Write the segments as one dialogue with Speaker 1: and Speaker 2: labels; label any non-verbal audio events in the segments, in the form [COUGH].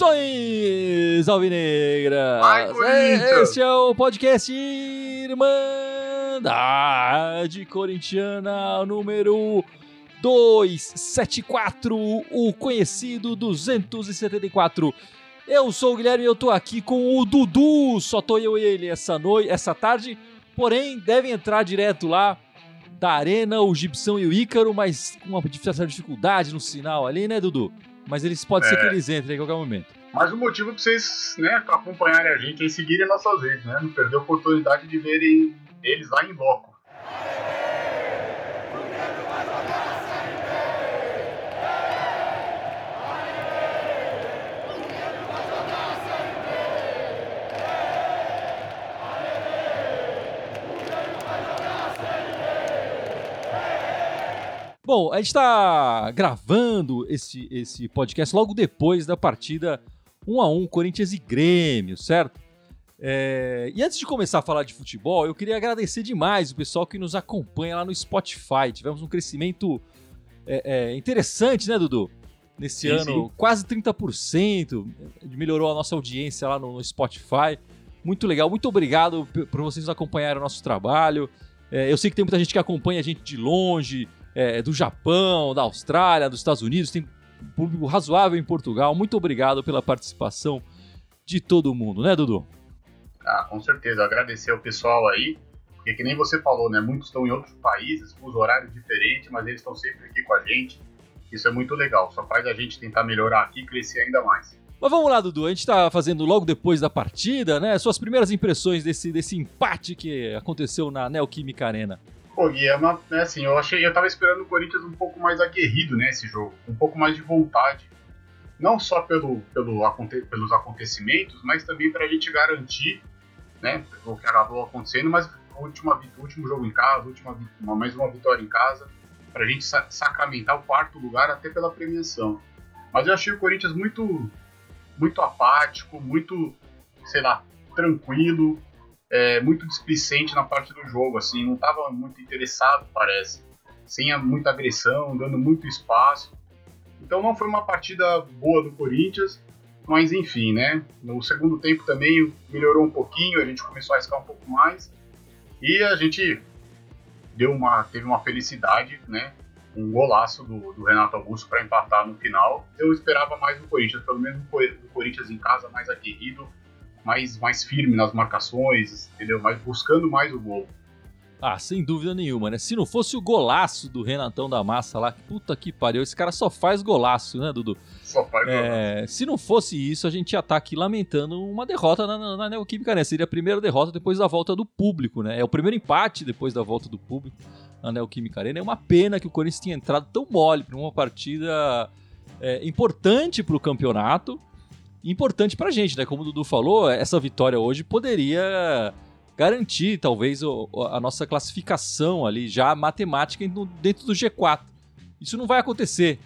Speaker 1: Saudações alvinegras! Este é o podcast Irmandade Corintiana número 274, o conhecido 274. Eu sou o Guilherme e eu tô aqui com o Dudu, só tô eu e ele essa noite, essa tarde, porém devem entrar direto lá da arena, o Gibson e o Ícaro, mas com uma certa dificuldade no sinal ali, né, Dudu? Mas eles pode ser
Speaker 2: É.
Speaker 1: que eles entrem a qualquer momento.
Speaker 2: Mais um motivo pra vocês né, acompanharem a gente e seguirem nossas redes, né? Não perder a oportunidade de verem eles lá em loco.
Speaker 1: Bom, a gente tá gravando esse, esse podcast logo depois da partida 1 a 1 Corinthians e Grêmio, certo? É, E antes de começar a falar de futebol, eu queria agradecer demais o pessoal que nos acompanha lá no Spotify. Tivemos um crescimento é, é, interessante, né, Dudu? Nesse
Speaker 2: Sim,
Speaker 1: ano,
Speaker 2: sim.
Speaker 1: quase 30%. Melhorou a nossa audiência lá no, no Spotify. Muito legal. Muito obrigado por vocês acompanharem o nosso trabalho. É, eu sei que tem muita gente que acompanha a gente de longe, é, do Japão, da Austrália, dos Estados Unidos, tem público razoável em Portugal. Muito obrigado pela participação de todo mundo, né, Dudu?
Speaker 2: Ah, com certeza. Agradecer ao pessoal aí, porque que nem você falou, né? Muitos estão em outros países, com os horários diferentes, mas eles estão sempre aqui com a gente. Isso é muito legal. Só faz a gente tentar melhorar aqui e crescer ainda mais.
Speaker 1: Mas vamos lá, Dudu. A gente tá fazendo logo depois da partida, né? Suas primeiras impressões desse, desse empate que aconteceu na Neoquímica Arena.
Speaker 2: Pô, é né, assim, eu achei, eu tava esperando o Corinthians um pouco mais aguerrido nesse jogo, um pouco mais de vontade. Não só pelo, pelo, aconte- pelos acontecimentos, mas também pra gente garantir, né, o que acabou acontecendo, mas última, último jogo em casa, última, uma, mais uma vitória em casa, pra gente sa sacramentar o quarto lugar até pela premiação. Mas eu achei o Corinthians muito, muito apático, muito, sei lá, tranquilo, é, muito displicente na parte do jogo, assim, não estava muito interessado, parece. Sem muita agressão, dando muito espaço. Então não foi uma partida boa do Corinthians, mas enfim, né? No segundo tempo também melhorou um pouquinho, a gente começou a arriscar um pouco mais. E a gente deu uma, teve uma felicidade, né? Um golaço do, do Renato Augusto para empatar no final. Eu esperava mais do Corinthians, pelo menos do Corinthians em casa, mais aguerrido, mais, mais firme nas marcações, entendeu? Mas buscando mais o gol.
Speaker 1: Ah, sem dúvida nenhuma, né? Se não fosse o golaço do Renatão da Massa lá, puta que pariu, esse cara só faz golaço, né, Dudu?
Speaker 2: Só faz.
Speaker 1: É, se não fosse isso, a gente ia estar aqui lamentando uma derrota na, na, na Neoquímica Arena. Seria a primeira derrota depois da volta do público, né? É o primeiro empate depois da volta do público na Neoquímica Arena. É uma pena que o Corinthians tenha entrado tão mole para uma partida é, importante para o campeonato importante para a gente, né? Como o Dudu falou, essa vitória hoje poderia garantir, talvez, a nossa classificação ali, já matemática dentro do G4. Isso não vai acontecer.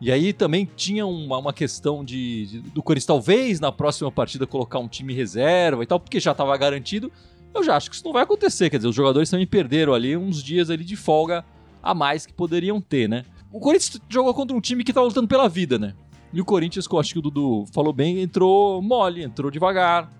Speaker 1: E aí também tinha uma, uma questão de, de- do Corinthians talvez na próxima partida colocar um time reserva e tal, porque já estava garantido. Eu já acho que isso não vai acontecer, quer dizer, os jogadores também perderam ali uns dias ali de folga a mais que poderiam ter, né? O Corinthians jogou contra um time que tá lutando pela vida, né? E o Corinthians, que eu acho que o Dudu falou bem, entrou mole, entrou devagar,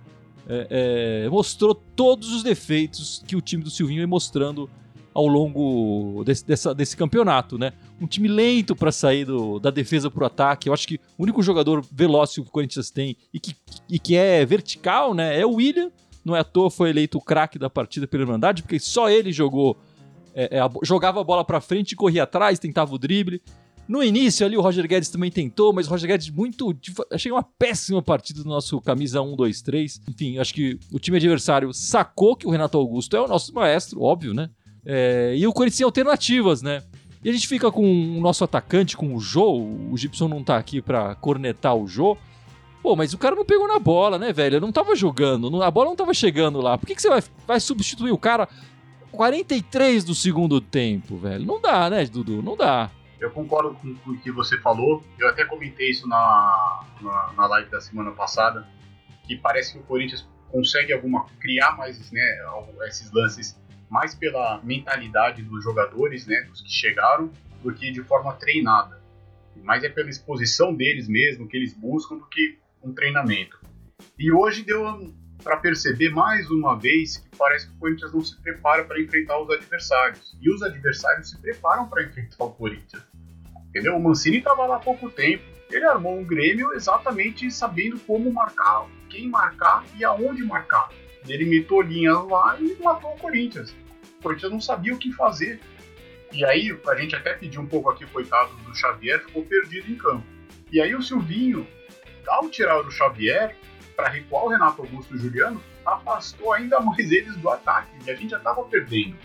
Speaker 1: é, é, mostrou todos os defeitos que o time do Silvinho vem mostrando ao longo desse, dessa- desse campeonato, né? Um time lento para sair do- da defesa pro ataque. Eu acho que o único jogador veloz que o Corinthians tem e que, e que é vertical, né? É o William. Não é à toa foi eleito o craque da partida pela Irmandade, porque só ele jogou, é, é, jogava a bola para frente, corria atrás, tentava o drible. No início ali o Roger Guedes também tentou, mas o Roger Guedes muito. Achei uma péssima partida do nosso camisa 1, 2, 3. Enfim, acho que o time adversário sacou que o Renato Augusto é o nosso maestro, óbvio, né? É, e o Corinthians tem alternativas, né? E a gente fica com o nosso atacante, com o Jô. O Gibson não tá aqui pra cornetar o Jô. Pô, mas o cara não pegou na bola, né, velho? Não tava jogando, a bola não tava chegando lá. Por que, que você vai, vai substituir o cara 43 do segundo tempo, velho? Não dá, né, Dudu? Não dá.
Speaker 2: Eu concordo com, o que você falou. Eu até comentei isso na, na, na live da semana passada. Que parece que o Corinthians consegue alguma criar mais né, esses lances mais pela mentalidade dos jogadores, né, dos que chegaram, do que de forma treinada. Mas é pela exposição deles mesmo que eles buscam do que um treinamento. E hoje deu para perceber mais uma vez que parece que o Corinthians não se prepara para enfrentar os adversários. E os adversários se preparam para enfrentar o Corinthians. Entendeu? O Mancini estava lá há pouco tempo. Ele armou um Grêmio exatamente sabendo como marcar, quem marcar e aonde marcar. Ele imitou linhas lá e matou o Corinthians. O Corinthians não sabia o que fazer. E aí, a gente até pediu um pouco aqui, coitado do Xavier, ficou perdido em campo. E aí o Silvinho, ao tirar o Xavier, para recuar o Renato Augusto e o Juliano, afastou ainda [LAUGHS] mais eles do ataque. E a gente já estava perdendo.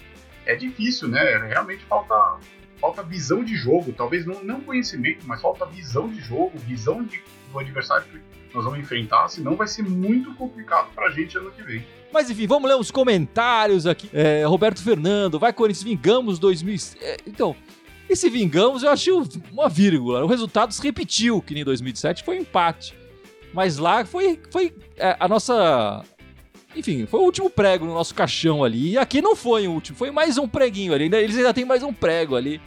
Speaker 2: É difícil, né? Realmente falta, falta visão de jogo. Talvez não, não conhecimento, mas falta visão de jogo, visão de, do adversário que nós vamos enfrentar. Senão vai ser muito complicado para a gente ano que vem.
Speaker 1: Mas enfim, vamos ler os comentários aqui. É, Roberto Fernando, vai Corinthians, vingamos 2000. É, então, esse vingamos eu achei uma vírgula. O resultado se repetiu, que nem 2007 foi um empate. Mas lá foi, foi é, a nossa. Enfim, foi o último prego no nosso caixão ali. E aqui não foi o último, foi mais um preguinho ali. Eles ainda tem mais um prego ali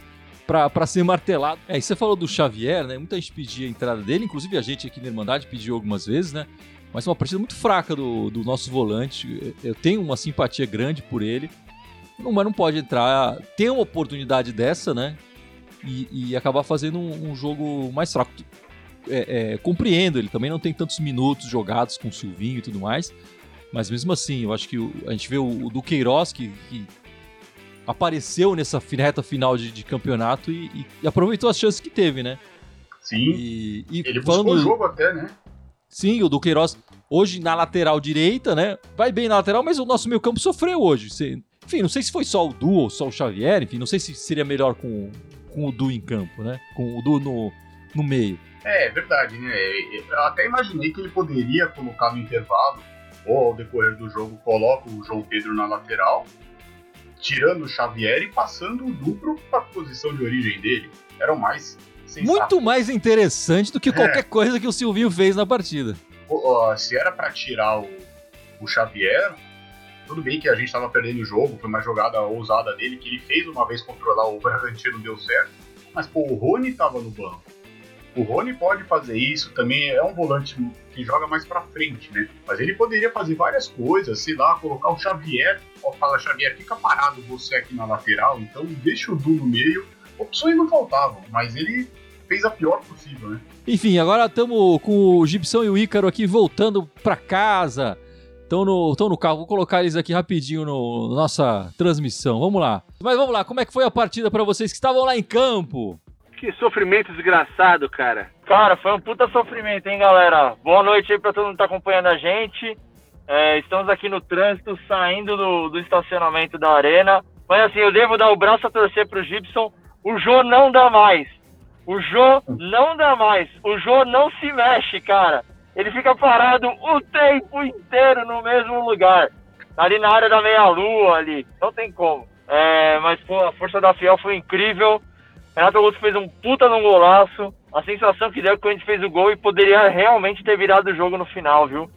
Speaker 1: para ser martelado. É, e você falou do Xavier, né? Muita gente pedia a entrada dele, inclusive a gente aqui na Irmandade pediu algumas vezes, né? Mas uma partida muito fraca do, do nosso volante. Eu tenho uma simpatia grande por ele. Não, mas não pode entrar. Ter uma oportunidade dessa, né? E, e acabar fazendo um, um jogo mais fraco. É, é, compreendo, ele também não tem tantos minutos jogados com o Silvinho e tudo mais. Mas mesmo assim, eu acho que o, a gente vê o, o Duqueiroz, que, que apareceu nessa reta final de, de campeonato e, e, e, aproveitou as chances que teve, né?
Speaker 2: Sim. E, e ele falando, buscou o jogo até, né?
Speaker 1: Sim, o Duqueiroz hoje na lateral direita, né? Vai bem na lateral, mas o nosso meio campo sofreu hoje. Enfim, não sei se foi só o Du ou só o Xavier, enfim, não sei se seria melhor com, com o Du em campo, né? Com o Du no, no meio.
Speaker 2: É, é verdade, né? Eu até imaginei que ele poderia colocar no intervalo, ou ao decorrer do jogo, coloca o João Pedro na lateral, tirando o Xavier e passando o duplo para a posição de origem dele. Era o mais
Speaker 1: sensato. Muito mais interessante do que qualquer é. coisa que o Silvinho fez na partida.
Speaker 2: Se era para tirar o, o Xavier, tudo bem que a gente estava perdendo o jogo, foi uma jogada ousada dele que ele fez uma vez controlar o Bragantino, deu certo. Mas, pô, o Rony estava no banco. O Rony pode fazer isso, também é um volante que joga mais para frente, né? Mas ele poderia fazer várias coisas, sei lá, colocar o Xavier, ó, fala Xavier, fica parado você aqui na lateral, então deixa o Du no meio. Opções não faltavam, mas ele fez a pior possível, né?
Speaker 1: Enfim, agora estamos com o Gibson e o Ícaro aqui voltando para casa. Estão no, no carro, vou colocar eles aqui rapidinho no, na nossa transmissão. Vamos lá. Mas vamos lá, como é que foi a partida para vocês que estavam lá em campo?
Speaker 3: Que sofrimento desgraçado, cara.
Speaker 4: Cara, foi um puta sofrimento, hein, galera? Boa noite aí pra todo mundo que tá acompanhando a gente. É, estamos aqui no trânsito, saindo do, do, estacionamento da arena. Mas assim, eu devo dar o braço a torcer pro Gibson. O Jô não dá mais. O Jô não dá mais. O Jô não se mexe, cara. Ele fica parado o tempo inteiro no mesmo lugar. Ali na área da meia-lua ali. Não tem como. É, mas, pô, a força da Fiel foi incrível. Renato Augusto fez um puta num golaço. A sensação que deu que a gente fez o gol e poderia realmente ter virado o jogo no final, viu?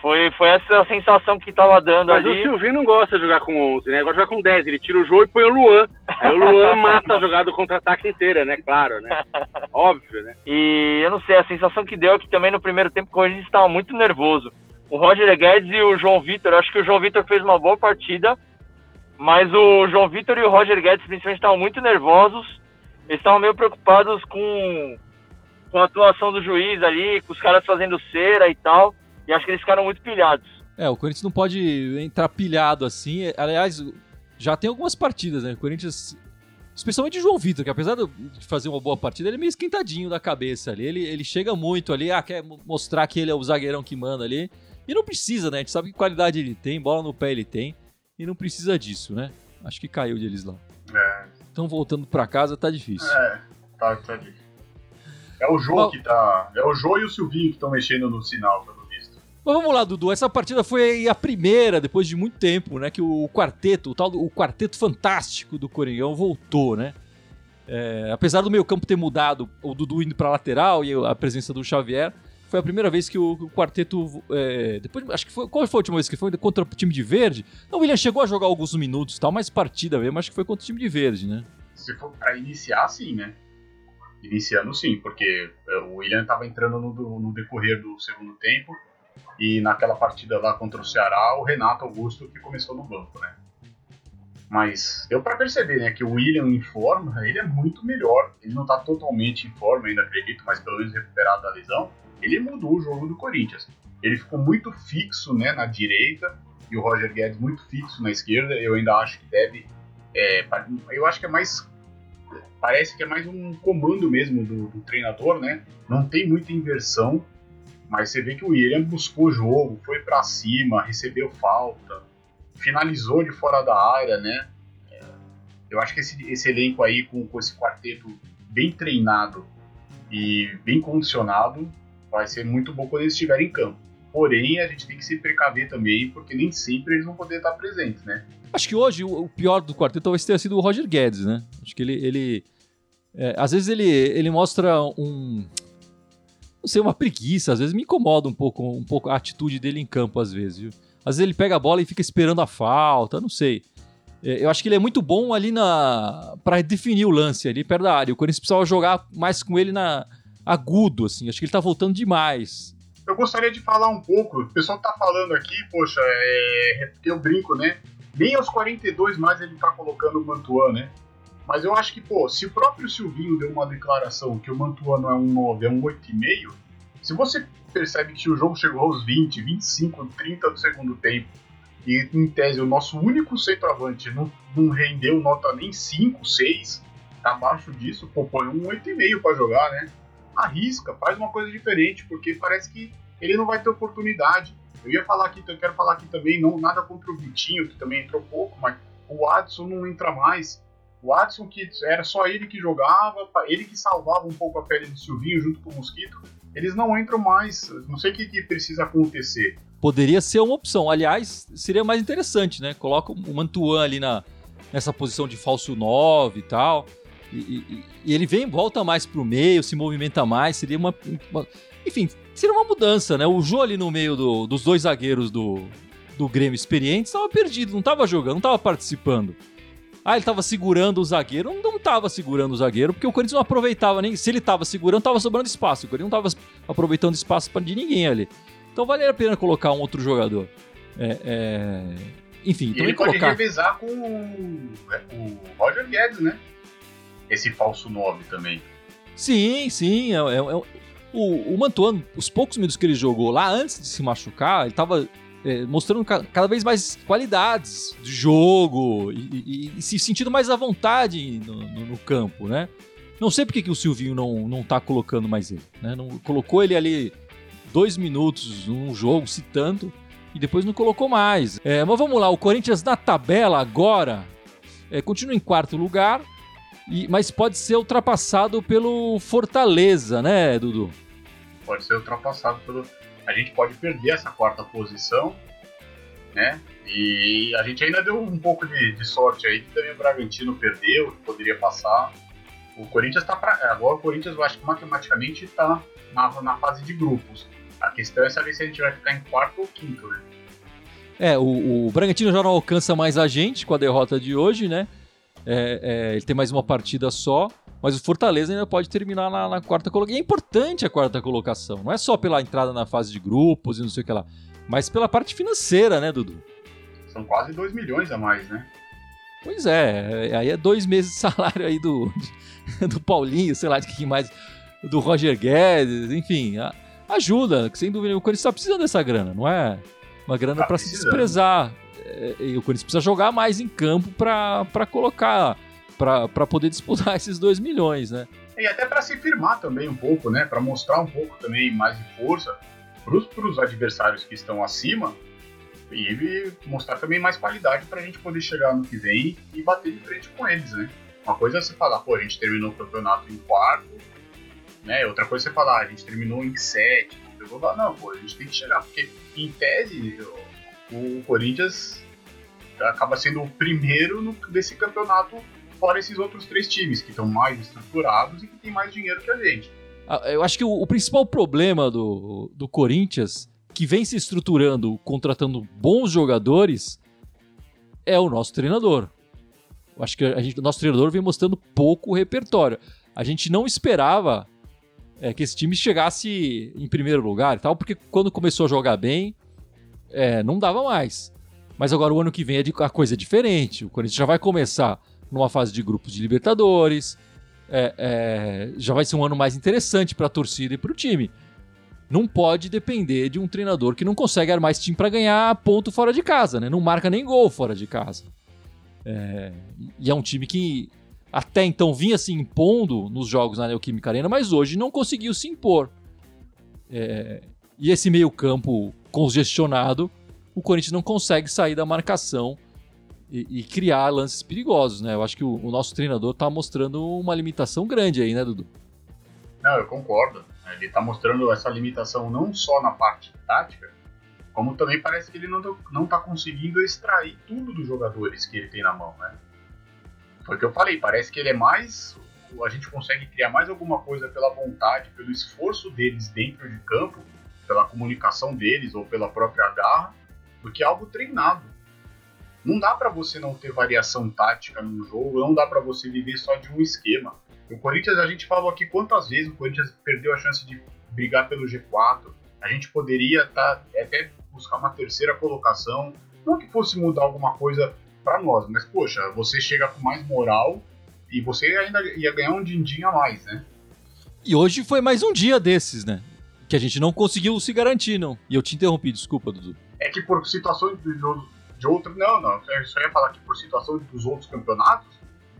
Speaker 4: Foi, foi essa a sensação que tava dando
Speaker 3: Mas
Speaker 4: ali.
Speaker 3: Mas o Silvinho não gosta de jogar com 11, né? Gosta de jogar com 10. Ele tira o jogo e põe o Luan. Aí o Luan [LAUGHS] mata a jogada do contra-ataque inteira, né? Claro, né? [LAUGHS] Óbvio, né?
Speaker 4: E eu não sei, a sensação que deu é que também no primeiro tempo o Corinthians estava muito nervoso. O Roger Guedes e o João Vitor, acho que o João Vitor fez uma boa partida, mas o João Vitor e o Roger Guedes principalmente estavam muito nervosos eles estavam meio preocupados com, com a atuação do juiz ali, com os caras fazendo cera e tal. E acho que eles ficaram muito pilhados.
Speaker 1: É, o Corinthians não pode entrar pilhado assim. Aliás, já tem algumas partidas, né? O Corinthians. Especialmente o João Vitor, que apesar de fazer uma boa partida, ele é meio esquentadinho da cabeça ali. Ele, ele chega muito ali, ah, quer mostrar que ele é o zagueirão que manda ali. E não precisa, né? A gente sabe que qualidade ele tem, bola no pé ele tem. E não precisa disso, né? Acho que caiu deles lá. É, estão voltando para casa, tá difícil.
Speaker 2: É, tá, tá difícil. É o Jô que tá. É o Jô e o Silvinho que estão mexendo no sinal, pelo visto.
Speaker 1: Mas vamos lá, Dudu. Essa partida foi a primeira, depois de muito tempo, né? Que o quarteto, o tal o quarteto fantástico do Coringão voltou, né? É, apesar do meio campo ter mudado, o Dudu indo pra lateral e a presença do Xavier, foi a primeira vez que o, o quarteto. É, depois, acho que foi. Qual foi a última vez que foi? Contra o time de verde? Não, o William chegou a jogar alguns minutos e tal, mas partida mesmo, acho que foi contra o time de verde, né?
Speaker 2: Se for pra iniciar, sim, né? Iniciando sim, porque é, o William estava entrando no, no, decorrer do segundo tempo e naquela partida lá contra o Ceará, o Renato Augusto que começou no banco, né? Mas deu para perceber, né, que o William em forma, ele é muito melhor. Ele não tá totalmente em forma ainda, acredito, mas pelo menos recuperado da lesão, ele mudou o jogo do Corinthians. Ele ficou muito fixo, né, na direita e o Roger Guedes muito fixo na esquerda. Eu ainda acho que deve, é, eu acho que é mais parece que é mais um comando mesmo do, do, treinador, né? Não tem muita inversão, mas você vê que o William buscou o jogo, foi para cima, recebeu falta, finalizou de fora da área, né? É, eu acho que esse, esse elenco aí, com, com esse quarteto bem treinado e bem condicionado, vai ser muito bom quando eles estiverem em campo. Porém, a gente tem que se precaver também, porque nem sempre eles vão poder estar presentes, né?
Speaker 1: Acho que hoje o pior do quarteto talvez tenha sido o Roger Guedes, né? Acho que ele. ele é, às vezes ele, ele mostra um. Não sei, uma preguiça, às vezes me incomoda um pouco, um pouco a atitude dele em campo, às vezes, viu? Às vezes ele pega a bola e fica esperando a falta, não sei. É, eu acho que ele é muito bom ali na para definir o lance ali perto da área. O Corinthians precisava jogar mais com ele na agudo, assim. Acho que ele tá voltando demais.
Speaker 2: Eu gostaria de falar um pouco. O pessoal tá falando aqui, poxa, é, eu brinco, né? Nem aos 42 mais ele tá colocando o Mantuan, né? Mas eu acho que, pô, se o próprio Silvinho deu uma declaração que o Mantuan não é um 9, é um 8,5, se você percebe que o jogo chegou aos 20, 25, 30 do segundo tempo, e em tese o nosso único centroavante não, não rendeu nota nem 5, 6, abaixo disso, pô, põe um 8,5 para jogar, né? Arrisca, faz uma coisa diferente, porque parece que ele não vai ter oportunidade. Eu ia falar aqui, eu quero falar aqui também, não nada contra o Vitinho, que também entrou pouco, mas o Adson não entra mais. O Adson, que era só ele que jogava, ele que salvava um pouco a pele do Silvinho junto com o Mosquito, eles não entram mais. Não sei o que, que precisa acontecer.
Speaker 1: Poderia ser uma opção. Aliás, seria mais interessante, né? Coloca o Mantuan ali na, nessa posição de falso 9 e tal. E, e, e, ele vem volta mais pro meio, se movimenta mais. Seria uma, uma. enfim, seria uma mudança, né? O Jô ali no meio do, dos dois zagueiros do, do Grêmio experientes estava perdido, não estava jogando, não estava participando. Ah, ele tava segurando o zagueiro. Não, não tava segurando o zagueiro, porque o Corinthians não aproveitava nem. Se ele tava segurando, tava sobrando espaço. O Corinthians não tava aproveitando espaço de ninguém ali. Então valeria a pena colocar um outro jogador. É, é... Enfim,
Speaker 2: e ele pode revezar com o, é, o Roger Guedes, né? Esse falso 9 também.
Speaker 1: Sim, sim. É, é, é, o, o Mantuano, os poucos minutos que ele jogou lá antes de se machucar, ele tava é, mostrando ca cada vez mais qualidades de jogo e, e, e, se sentindo mais à vontade no, no, no, campo, né? Não sei porque que o Silvinho não, não tá colocando mais ele, né? Não, colocou ele ali dois minutos num jogo, se tanto, e depois não colocou mais. É, mas vamos lá, o Corinthians na tabela agora é, continua em quarto lugar, e, mas pode ser ultrapassado pelo Fortaleza, né, Dudu?
Speaker 2: Pode ser ultrapassado pelo a gente pode perder essa quarta posição, né? E a gente ainda deu um pouco de, de sorte aí que também o Bragantino perdeu, que poderia passar. O Corinthians está para agora o Corinthians eu acho que matematicamente está na, na fase de grupos. A questão é saber se a gente vai ficar em quarto ou quinto, né?
Speaker 1: É, o, o Bragantino já não alcança mais a gente com a derrota de hoje, né? É, é, ele tem mais uma partida só. Mas o Fortaleza ainda pode terminar na, na quarta colocação. E é importante a quarta colocação. Não é só pela entrada na fase de grupos e não sei o que lá. Mas pela parte financeira, né, Dudu?
Speaker 2: São quase 2 milhões a mais, né?
Speaker 1: Pois é, aí é dois meses de salário aí do, [LAUGHS] do Paulinho, sei lá de quem mais, do Roger Guedes, enfim, ajuda, sem dúvida. O Corinthians está precisando dessa grana, não é uma grana tá para se desprezar. É, e o Corinthians precisa jogar mais em campo para colocar para poder disputar [LAUGHS] esses 2 milhões, né?
Speaker 2: E até para se firmar também um pouco, né? Para mostrar um pouco também mais de força para os adversários que estão acima e mostrar também mais qualidade para a gente poder chegar no que vem e bater de frente com eles, né? Uma coisa é você falar, pô, a gente terminou o campeonato em quarto, né? Outra coisa é você falar, a gente terminou em sétimo, não, pô, a gente tem que chegar, porque em tese o Corinthians acaba sendo o primeiro no, desse campeonato fora esses outros três times que estão mais estruturados e que têm mais dinheiro que a gente.
Speaker 1: Eu acho que o, o principal problema do, do Corinthians, que vem se estruturando, contratando bons jogadores, é o nosso treinador. Eu acho que a gente, o nosso treinador vem mostrando pouco repertório. A gente não esperava é, que esse time chegasse em primeiro lugar e tal, porque quando começou a jogar bem, é, não dava mais. Mas agora o ano que vem a coisa é diferente. O Corinthians já vai começar numa fase de grupos de Libertadores. É, é, já vai ser um ano mais interessante para a torcida e para o time. Não pode depender de um treinador que não consegue armar esse time para ganhar ponto fora de casa, né? Não marca nem gol fora de casa. É, e é um time que até então vinha se impondo nos jogos na Neoquímica Arena, mas hoje não conseguiu se impor. É, e esse meio-campo congestionado, o Corinthians não consegue sair da marcação e, e criar lances perigosos, né? Eu acho que o, o nosso treinador está mostrando uma limitação grande aí, né, Dudu?
Speaker 2: Não, eu concordo. Ele está mostrando essa limitação não só na parte tática, como também parece que ele não está conseguindo extrair tudo dos jogadores que ele tem na mão, né? Foi o que eu falei, parece que ele é mais. A gente consegue criar mais alguma coisa pela vontade, pelo esforço deles dentro de campo, pela comunicação deles ou pela própria garra, do que algo treinado. Não dá para você não ter variação tática no jogo, não dá para você viver só de um esquema. O Corinthians, a gente falou aqui quantas vezes o Corinthians perdeu a chance de brigar pelo G4. A gente poderia tá, até buscar uma terceira colocação. Não que fosse mudar alguma coisa para nós. Mas, poxa, você chega com mais moral e você ainda ia ganhar um din-din a mais, né?
Speaker 1: E hoje foi mais um dia desses, né? Que a gente não conseguiu se garantir, não. E eu te interrompi, desculpa, Dudu.
Speaker 2: É que por situações de, de outro. Não, não. Eu só ia falar que por situação dos outros campeonatos,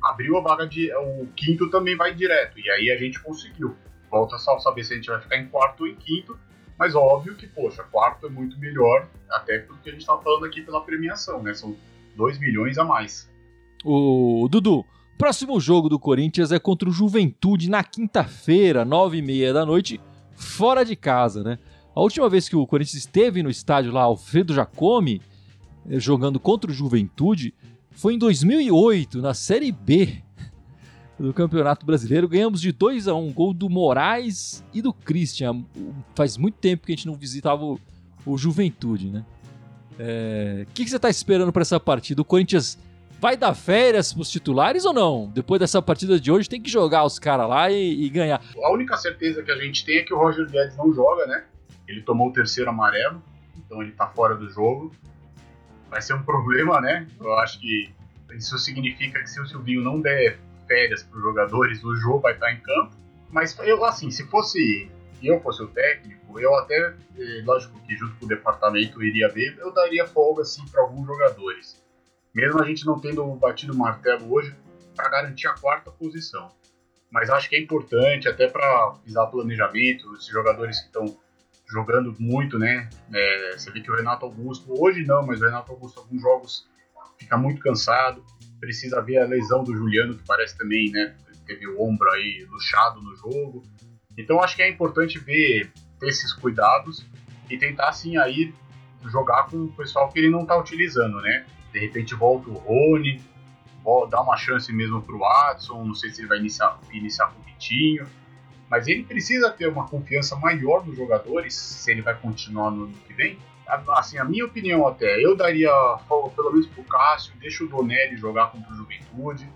Speaker 2: abriu a vaga de. O quinto também vai direto. E aí a gente conseguiu. Volta só saber se a gente vai ficar em quarto ou em quinto. Mas óbvio que, poxa, quarto é muito melhor, até porque a gente tá falando aqui pela premiação, né? São 2 milhões a mais.
Speaker 1: O Dudu, próximo jogo do Corinthians é contra o Juventude na quinta-feira, 9h30 da noite, fora de casa, né? A última vez que o Corinthians esteve no estádio lá, Alfredo Jacome, eh, jogando contra o Juventude, foi em 2008, na Série B do Campeonato Brasileiro. Ganhamos de 2 a 1 um, gol do Moraes e do Christian. Faz muito tempo que a gente não visitava o, o Juventude, né? O é, que, que, você está esperando para essa partida? O Corinthians vai dar férias para os titulares ou não? Depois dessa partida de hoje, tem que jogar os caras lá e, e, ganhar.
Speaker 2: A única certeza que a gente tem é que o Roger Guedes não joga, né? Ele tomou o terceiro amarelo, então ele está fora do jogo. Vai ser um [LAUGHS] problema, né? Eu acho que isso significa que se o Silvinho não der férias para os jogadores, o jogo vai estar em campo. Mas eu, assim, se fosse eu fosse o técnico, eu até, eh, lógico que junto com o departamento iria ver, eu daria folga assim para alguns jogadores. Mesmo a gente não tendo batido o martelo hoje para garantir a quarta posição. Mas acho que é importante até para visar planejamento, esses jogadores que estão jogando muito, né? É, você vê que o Renato Augusto, hoje não, mas o Renato Augusto, alguns jogos, fica muito cansado. Precisa ver a lesão do Juliano, que parece também, né? Teve o ombro aí luxado no jogo. Então acho que é importante ver ter esses cuidados e tentar assim aí jogar com o pessoal que ele não está utilizando, né? De repente volta o Rony, dá uma chance mesmo para o Watson, não sei se ele vai iniciar, iniciar com o Vitinho, mas ele precisa ter uma confiança maior nos jogadores se ele vai continuar no ano que vem. Assim, a minha opinião até, eu daria pelo menos pro Cássio, deixa o Donelli jogar contra o Juventude,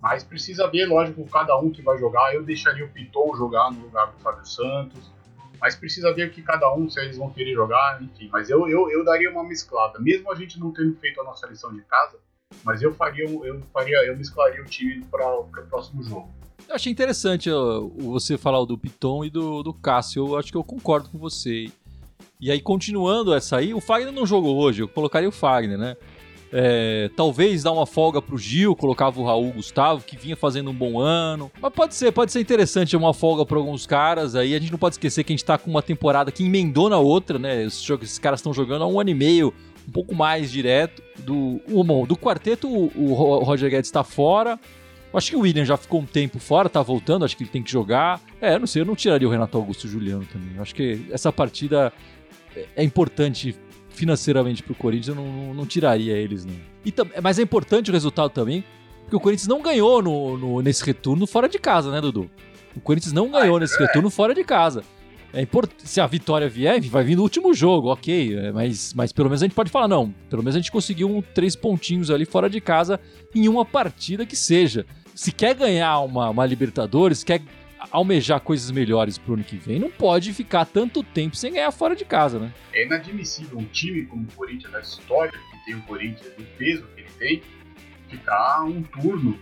Speaker 2: mas precisa ver, lógico, cada um que vai jogar. Eu deixaria o Piton jogar no lugar do Fábio Santos. Mas precisa ver que cada um, se eles vão querer jogar, enfim. Mas eu, eu, eu daria uma mesclada. Mesmo a gente não tendo feito a nossa lição de casa, mas eu faria, eu faria, eu mesclaria o time para o próximo jogo.
Speaker 1: Eu achei interessante você falar do Piton e do, do Cássio. Eu acho que eu concordo com você. E aí, continuando essa aí, o Fagner não jogou hoje, eu colocaria o Fagner, né? É, talvez dar uma folga pro Gil, colocava o Raul Gustavo, que vinha fazendo um bom ano. Mas pode ser, pode ser interessante uma folga para alguns caras. Aí a gente não pode esquecer que a gente tá com uma temporada que emendou na outra, né? Esses, esses caras estão jogando há um ano e meio, um pouco mais direto. Do, bom, do quarteto, o, o Roger Guedes tá fora. Acho que o William já ficou um tempo fora, tá voltando, acho que ele tem que jogar. É, não sei, eu não tiraria o Renato Augusto e o Juliano também. Acho que essa partida é importante financeiramente pro Corinthians, eu não, não, tiraria eles, não. E, mas é importante o resultado também, porque o Corinthians não ganhou no, no, nesse retorno fora de casa, né, Dudu? O Corinthians não ganhou nesse
Speaker 2: é.
Speaker 1: retorno fora de casa. É import... Se a vitória vier, vai vir no último jogo, ok. é, Mas, mas pelo menos a gente pode falar, não. Pelo menos a gente conseguiu um, três pontinhos ali fora de casa em uma partida que seja. Se quer ganhar uma, uma Libertadores, quer almejar coisas melhores pro ano que vem, não pode ficar tanto tempo sem ganhar fora de casa, né?
Speaker 2: É inadmissível um time como o Corinthians, a história que tem o Corinthians, o peso que ele tem, ficar um turno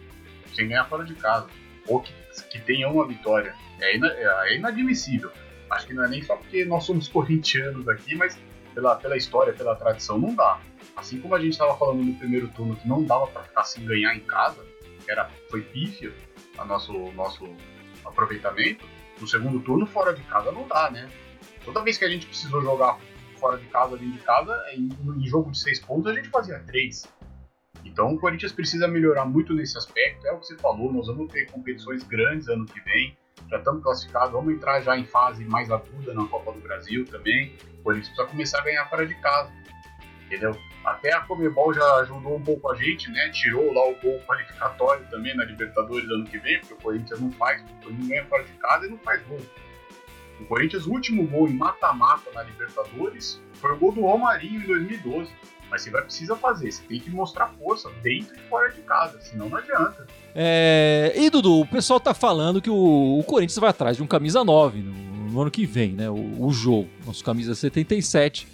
Speaker 2: sem ganhar fora de casa. Ou que, que tenha uma vitória. É, ina- é inadmissível. Acho que não é nem só porque nós somos [LAUGHS] corintianos aqui, mas pela, pela história, pela tradição, não dá. Assim como a gente estava falando no primeiro turno que não dava para ficar sem ganhar em casa, era, foi pífio o nosso, nosso aproveitamento, no segundo turno fora de casa não dá, né? Toda vez que a gente precisou jogar fora de casa, dentro de casa, em, jogo de seis pontos a gente fazia três. Então o Corinthians precisa melhorar muito nesse aspecto, é o que você falou, nós vamos ter competições grandes ano que vem, já estamos classificados, vamos entrar já em fase mais aguda na Copa do Brasil também. O Corinthians precisa começar a ganhar fora de casa. Entendeu? Até a Comebol já ajudou um pouco a gente, né? Tirou lá o gol qualificatório também na Libertadores ano que vem, porque o Corinthians não faz, o Corinthians ganha fora de casa e não faz gol. O Corinthians, o último gol em mata-mata na Libertadores foi o gol do Romarinho em 2012. Mas você vai precisar fazer, você tem que mostrar força dentro e fora de casa, senão não adianta.
Speaker 1: É, E Dudu, o pessoal tá falando que o, Corinthians vai atrás de um camisa 9 no, no ano que vem, né? O jogo, nosso camisa 77,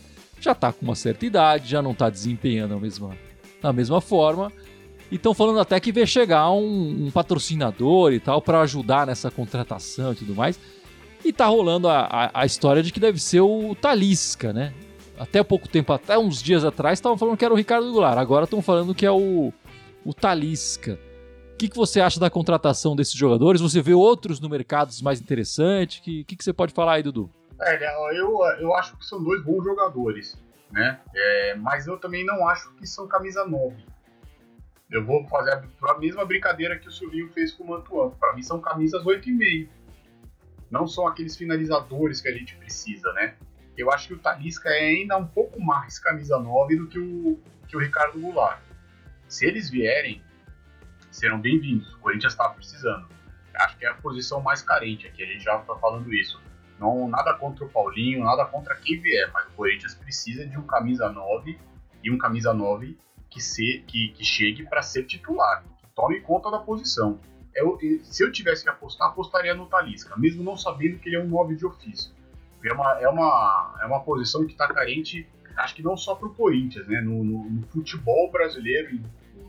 Speaker 1: já tá com uma certa idade, já não tá desempenhando a mesma, da mesma forma. E estão falando até que vai chegar um, um patrocinador e tal para ajudar nessa contratação e tudo mais. E tá rolando a, a, a história de que deve ser o Talisca, né? Até pouco tempo, até uns dias atrás, estavam falando que era o Ricardo Goulart. Agora estão falando que é o, o Talisca. O que, que você acha da contratação desses jogadores? Você vê outros no mercado mais interessantes? O que, que, que você pode falar aí, Dudu?
Speaker 2: É, eu, eu acho que são dois bons jogadores, né? É, mas eu também não acho que são camisa 9. Eu vou fazer a, a mesma brincadeira que o Silvinho fez com o Mantuan. Para mim são camisas 8,5. Não são aqueles finalizadores que a gente precisa, né? Eu acho que o Talisca é ainda um pouco mais camisa 9 do que o, que o Ricardo Goulart. Se eles vierem, serão bem-vindos. O Corinthians está precisando. Acho que é a posição mais carente aqui, a gente já está falando isso. Não, nada contra o Paulinho, nada contra quem vier, mas o Corinthians precisa de um camisa 9 e um camisa 9 que, se, que, que chegue para ser titular, que tome conta da posição. Eu, se eu tivesse que apostar, apostaria no Talisca, mesmo não sabendo que ele é um 9 de ofício. É uma, é uma, é uma posição que está carente, acho que não só para o Corinthians, né? No, no, no, futebol brasileiro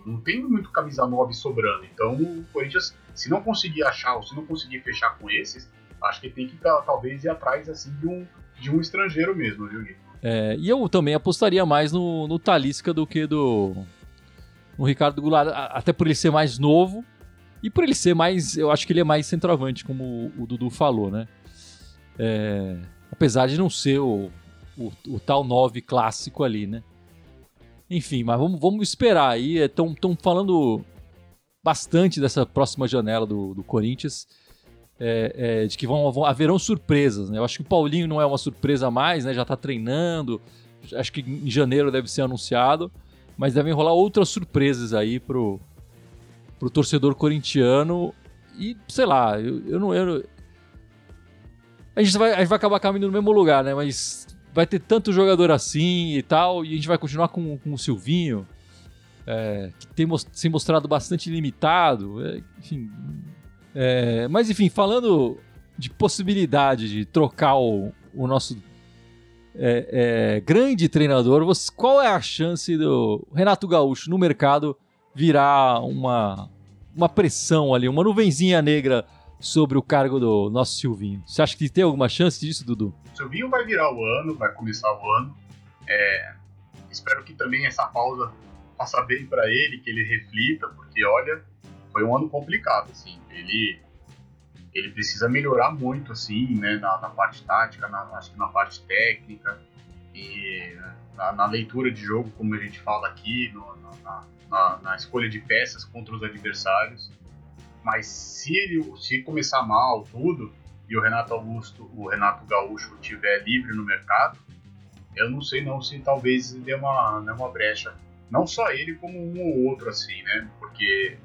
Speaker 2: não tem muito camisa 9 sobrando. Então o Corinthians, se não conseguir achar ou se não conseguir fechar com esses, acho que tem que talvez ir atrás assim de um, de um estrangeiro mesmo, viu?
Speaker 1: É, e eu também apostaria mais no, no Talisca do que do no Ricardo Goulart, até por ele ser mais novo e por ele ser mais, eu acho que ele é mais centroavante, como o, Dudu falou, né? É, apesar de não ser o, o, o, tal 9 clássico ali, né? Enfim, mas vamos, vamos esperar aí. Estão falando bastante dessa próxima janela do, do Corinthians. É, é, de que vão, vão, haverão surpresas, né? Eu acho que o Paulinho não é uma surpresa mais, né? Já tá treinando. Acho que em janeiro deve ser anunciado. Mas devem rolar outras surpresas aí pro, pro torcedor corintiano. E, sei lá, eu, eu não. Eu, a, gente vai, a gente vai acabar caminhando no mesmo lugar, né? Mas vai ter tanto jogador assim e tal. E a gente vai continuar com, com o Silvinho. É, que tem se mostrado bastante limitado. É, enfim, é, mas enfim, falando de possibilidade de trocar o, o nosso é, é, grande treinador, você, qual é a chance do Renato Gaúcho no mercado virar uma, uma pressão ali, uma nuvenzinha negra sobre o cargo do nosso Silvinho? Você acha que tem alguma chance disso, Dudu?
Speaker 2: O Silvinho vai virar o ano, vai começar o ano. É, espero que também essa pausa faça bem para ele, que ele reflita, porque olha, foi um ano complicado, assim. Ele, ele precisa melhorar muito, assim, né, na, na parte tática, na, acho que na parte técnica e na, na, leitura de jogo, como a gente fala aqui, no, na, na, escolha de peças contra os adversários. Mas se ele se começar mal tudo e o Renato Augusto, o Renato Gaúcho estiver livre no mercado, eu não sei não se talvez dê uma, dê uma brecha. Não só ele, como um ou outro, assim, né? Porque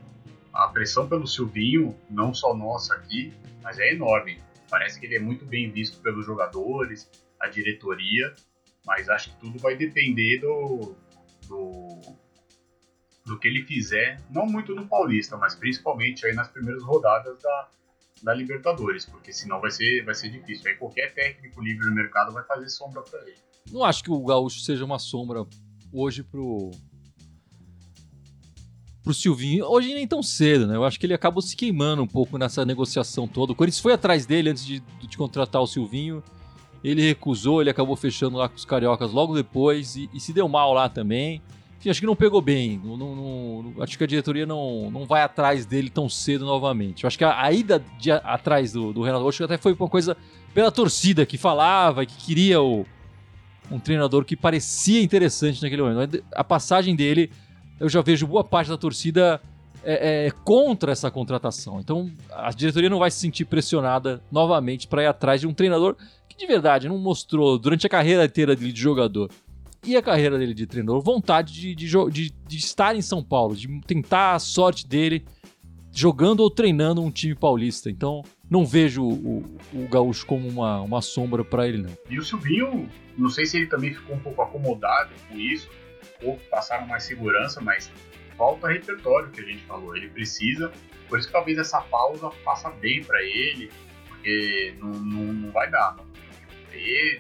Speaker 2: a pressão pelo Silvinho, não só nossa aqui, mas é enorme. Parece que ele é muito bem visto pelos jogadores, a diretoria, mas acho que tudo vai depender do, do, do que ele fizer, não muito no Paulista, mas principalmente aí nas primeiras rodadas da, da Libertadores, porque senão vai ser, vai ser difícil. Aí qualquer técnico livre no mercado vai fazer sombra para ele.
Speaker 1: Não acho que o Gaúcho seja uma sombra hoje pro pro Silvinho. Hoje nem tão cedo, né? Eu acho que ele acabou se queimando um pouco nessa negociação toda. O Corinthians foi atrás dele antes de, de contratar o Silvinho. Ele recusou, ele acabou fechando lá com os cariocas logo depois e, e se deu mal lá também. Enfim, acho que não pegou bem. Não, não, não, acho que a diretoria não, não vai atrás dele tão cedo novamente. Eu acho que a, a ida de, atrás do, do Renato Gaúcho até foi uma coisa pela torcida que falava que queria o, um treinador que parecia interessante naquele momento. A passagem dele, eu já vejo boa parte da torcida é, é, contra essa contratação. Então a diretoria não vai se sentir pressionada novamente para ir atrás de um treinador que de verdade não mostrou durante a carreira inteira dele de jogador e a carreira dele de treinador vontade de, de, de, de estar em São Paulo, de tentar a sorte dele jogando ou treinando um time paulista. Então, não vejo o, o, Gaúcho como uma, uma sombra para ele, não.
Speaker 2: E o Silvinho, não sei se ele também ficou um pouco acomodado com isso, ou passaram mais segurança, mas falta repertório que a gente falou. Ele precisa, por isso que talvez essa pausa faça bem para ele, porque não, não, não vai dar. Não. E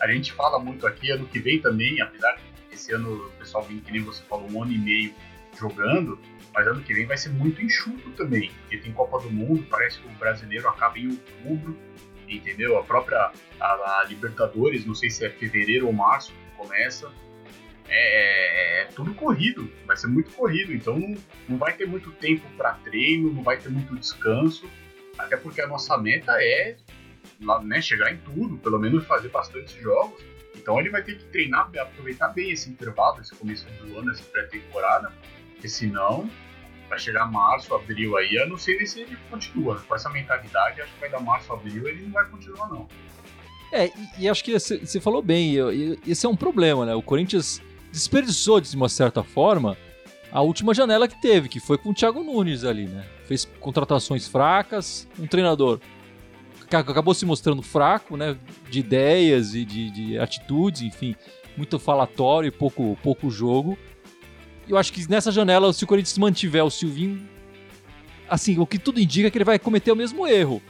Speaker 2: a gente fala muito aqui, ano que vem também, apesar de esse ano o pessoal vem, que nem você falou, um ano e meio jogando, mas ano que vem vai ser muito enxuto também, porque tem Copa do Mundo, parece que o brasileiro acaba em outubro, entendeu? A própria a, a Libertadores, não sei se é fevereiro ou março que começa, é, é, é, tudo corrido, vai ser muito corrido, então não, não vai ter muito tempo para treino, não vai ter muito descanso, até porque a nossa meta é né, chegar em tudo, pelo menos fazer bastante jogos. Então ele vai ter que treinar, aproveitar bem esse intervalo, esse começo do ano, essa pré-temporada, porque senão vai chegar março, abril aí, eu não sei se ele continua. Com essa mentalidade, acho que vai dar março, abril, ele não vai continuar, não.
Speaker 1: É, e, e acho que você falou bem, esse é um problema, né? O Corinthians desperdiçou, de uma certa forma, a última janela que teve, que foi com o Thiago Nunes ali, né? Fez contratações fracas, um treinador que acabou se mostrando fraco, né? De ideias e de, de atitudes, enfim, muito falatório e pouco, pouco jogo eu acho que nessa janela, se o Corinthians mantiver o Silvinho, assim, o que tudo indica é que ele vai cometer o mesmo erro.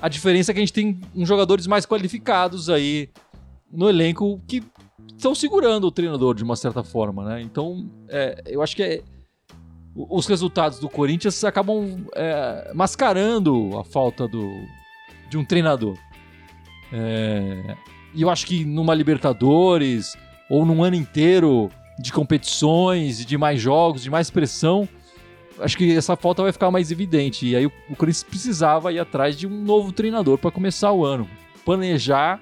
Speaker 1: A diferença é que a gente tem uns jogadores mais qualificados aí no elenco que estão segurando o treinador de uma certa forma, né? Então, é, eu acho que é, os resultados do Corinthians acabam é, mascarando a falta do, de um treinador. É, e eu acho que numa Libertadores ou num ano inteiro de competições, de mais jogos, de mais pressão, acho que essa falta vai ficar mais evidente. E aí o, o Corinthians precisava ir atrás de um novo treinador para começar o ano. Planejar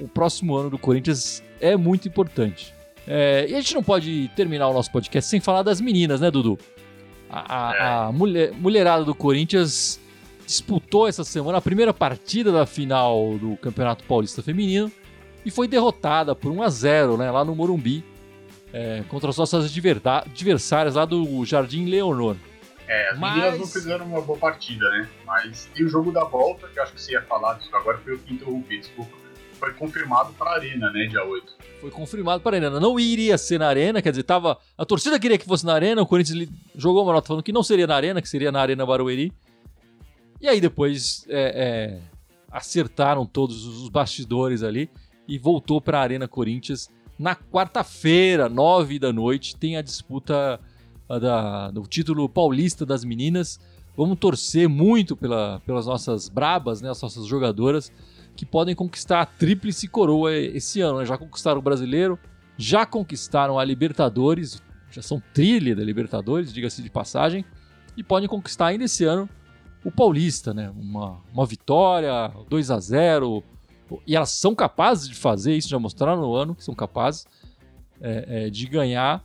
Speaker 1: o próximo ano do Corinthians é muito importante. É, e a gente não pode terminar o nosso podcast sem falar das meninas, né, Dudu? A, a, a mulher, mulherada do Corinthians disputou essa semana a primeira partida da final do Campeonato Paulista Feminino e foi derrotada por 1 a 0 né, lá no Morumbi é, contra as nossas adversárias lá do Jardim Leonor.
Speaker 2: É, as Mas... meninas não fizeram uma boa partida, né? Mas tem o jogo da volta, que acho que você ia falar disso agora, foi eu que interrompi, desculpa. Foi confirmado para a Arena, né, dia 8.
Speaker 1: Foi confirmado para a Arena. Não iria ser na Arena, quer dizer, tava. A torcida queria que fosse na Arena, o Corinthians jogou uma nota falando que não seria na Arena, que seria na Arena Barueri. E aí depois é, é, acertaram todos os bastidores ali e voltou para a Arena Corinthians na quarta-feira, nove da noite, tem a disputa da, do título paulista das meninas. Vamos torcer muito pela, pelas nossas brabas, né, as nossas jogadoras, que podem conquistar a tríplice coroa esse ano. Né? Já conquistaram o brasileiro, já conquistaram a Libertadores, já são trilha da Libertadores, diga-se de passagem, e podem conquistar ainda esse ano o Paulista, né? Uma, uma vitória, 2 a 0 e elas são capazes de fazer isso, já mostraram no ano que são capazes é, é, de ganhar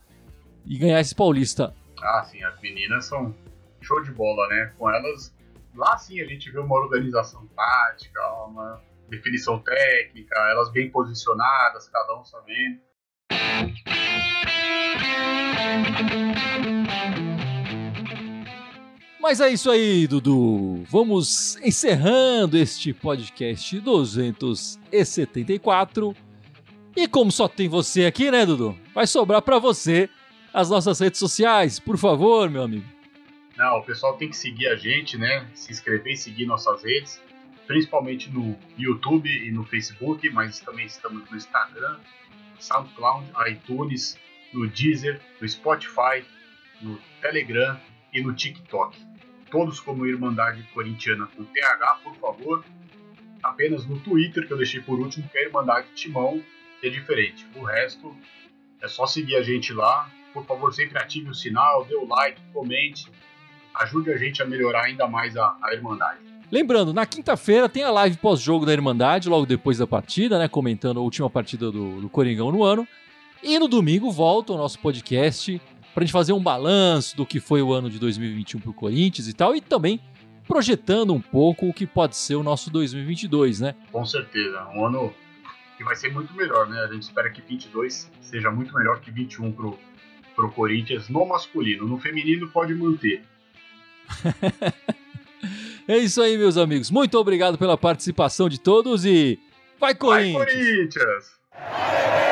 Speaker 1: e ganhar esse Paulista.
Speaker 2: Ah, sim, as meninas são show de bola, né? Com elas, lá sim a gente vê uma organização tática, uma definição técnica, elas bem posicionadas, cada um sabendo.
Speaker 1: Mas é isso aí, Dudu. Vamos encerrando este podcast 274. E como só tem você aqui, né, Dudu? Vai sobrar para você as nossas redes sociais, por favor, meu amigo.
Speaker 2: Não, o pessoal tem que seguir a gente, né? Se inscrever e seguir nossas redes, principalmente no YouTube e no Facebook, mas também estamos no Instagram, SoundCloud, iTunes, no Deezer, no Spotify, no Telegram e no TikTok. Todos como Irmandade Corintiana com TH, por favor. Apenas no Twitter, que eu deixei por último, que é Irmandade Timão, que é diferente. O resto é só seguir a gente lá. Por favor, sempre ative o sinal, dê o like, comente. Ajude a gente a melhorar ainda mais a, a Irmandade.
Speaker 1: Lembrando, na quinta-feira tem a live pós-jogo da Irmandade, logo depois da partida, né? Comentando a última partida do, do Coringão no ano. E no domingo volta o nosso podcast para a gente fazer um balanço do que foi o ano de 2021 para o Corinthians e tal, e também projetando um pouco o que pode ser o nosso 2022, né?
Speaker 2: Com certeza, um ano que vai ser muito melhor, né? A gente espera que 22 seja muito melhor que 21 pro, pro Corinthians no masculino. No feminino pode manter. [LAUGHS]
Speaker 1: é isso aí, meus amigos. Muito obrigado pela participação de todos e vai Corinthians!
Speaker 2: Vai Corinthians!